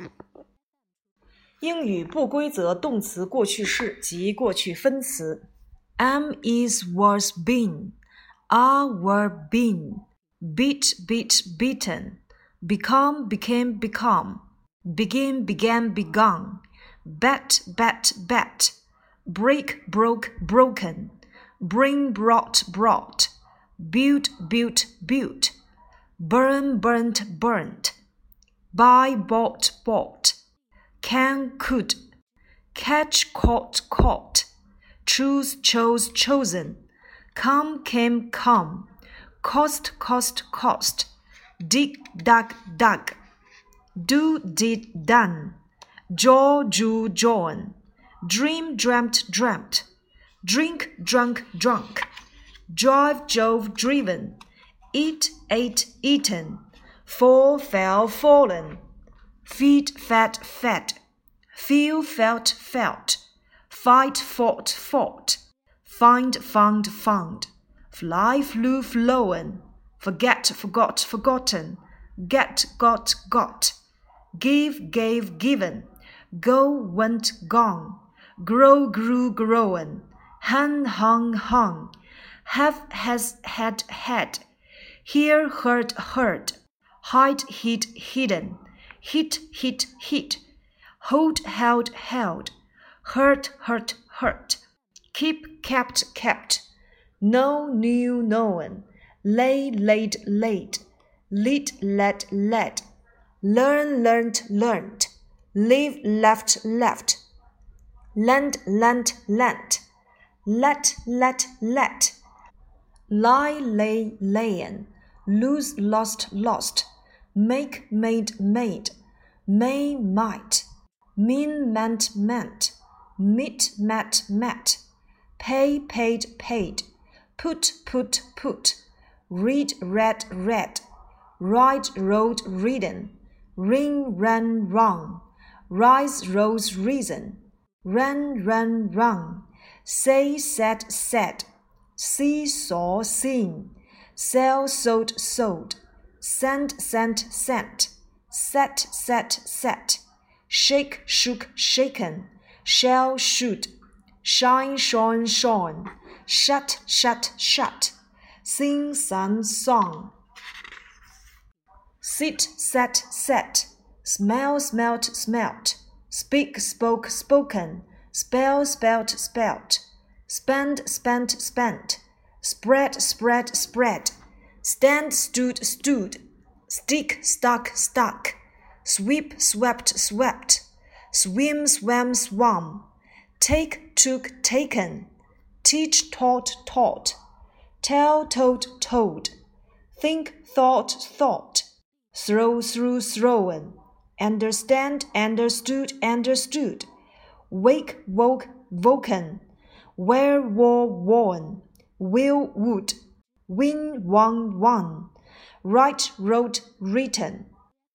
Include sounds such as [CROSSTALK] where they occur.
[LAUGHS] 英语不规则动词过去式及过去分词。Am is was been, are were been, beat beat beaten, become became become, begin began begun, bet bet bet, break broke broken, bring brought brought, build built built, burn burnt burnt, buy bought bought. Can, could, catch, caught, caught, choose, chose, chosen, come, came, come, cost, cost, cost, dig, dug, dug, do, did, done, jaw, jew, drawn, dream, dreamt, dreamt, drink, drunk, drunk, drive, drove, driven, eat, ate, eaten, fall, fell, fallen. Feed, fed, fed, feel, felt, felt, fight, fought, fought, find, found, found, fly, flew, flown, forget, forgot, forgotten, get, got, got, give, gave, given, go, went, gone, grow, grew, grown, hang, hung, hung, have, has, had, had, hear, heard, heard, hide, hid, hidden. Hit, hit, hit, hold, held, held, hurt, hurt, hurt, keep, kept, kept, know, knew, known, lay, laid, laid, lead, led, led, learn, learned, learned, leave, left, left, lend, lent, lent, let, let, let, lie, lay, layin, lose, lost, lost make, made, made, may, might, mean, meant, meant, meet, met, met, pay, paid, paid, put, put, put, read, read, read, write, wrote, ridden, ring, ran, rung, rise, rose, reason, ran, ran, run, say, said, said, see, saw, seen, sell, sold, sold send, sent, sent, set, set, set, shake, shook, shaken, shell, shoot, shine, shone, shone, shut, shut, shut, sing, sun, song, sit, set, set, smell, smelt, smelt, speak, spoke, spoken, spell, spelt, spelt, spend, spent, spent, spread, spread, spread stand, stood, stood, stick, stuck, stuck, sweep, swept, swept, swim, swam, swam. take, took, taken, teach, taught, taught, tell, told, told, think, thought, thought, throw, threw, thrown, understand, understood, understood, wake, woke, woken, wear, wore, worn, will, would win, won, won, write, wrote, written,